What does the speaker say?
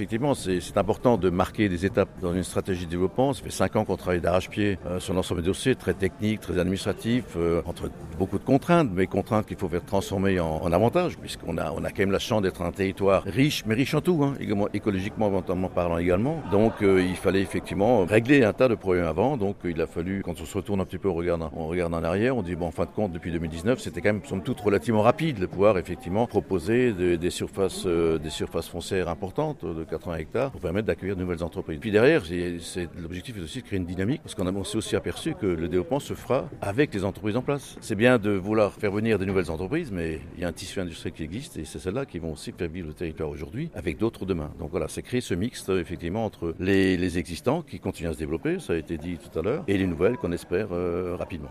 effectivement, c'est important de marquer des étapes dans une stratégie de développement. Ça fait cinq ans qu'on travaille d'arrache-pied euh, sur l'ensemble des dossiers, très techniques, très administratifs, euh, entre beaucoup de contraintes, mais contraintes qu'il faut faire transformer en, avantages, puisqu'on a, quand même la chance d'être un territoire riche, mais riche en tout, hein, écologiquement, éventuellement parlant également. Donc il fallait effectivement régler un tas de problèmes avant. Donc il a fallu, quand on se retourne un petit peu, on regarde, en arrière, on dit, bon, en fin de compte, depuis 2019, c'était quand même, somme toute, relativement rapide de pouvoir effectivement proposer des surfaces, foncières importantes 80 hectares pour permettre d'accueillir de nouvelles entreprises. Puis derrière, l'objectif est aussi de créer une dynamique parce qu'on s'est aussi aperçu que le développement se fera avec les entreprises en place. C'est bien de vouloir faire venir de nouvelles entreprises, mais il y a un tissu industriel qui existe et c'est celles-là qui vont aussi faire vivre le territoire aujourd'hui avec d'autres demain. Donc voilà, c'est créer ce mixte effectivement entre les, existants qui continuent à se développer, ça a été dit tout à l'heure, et les nouvelles qu'on espère euh, rapidement.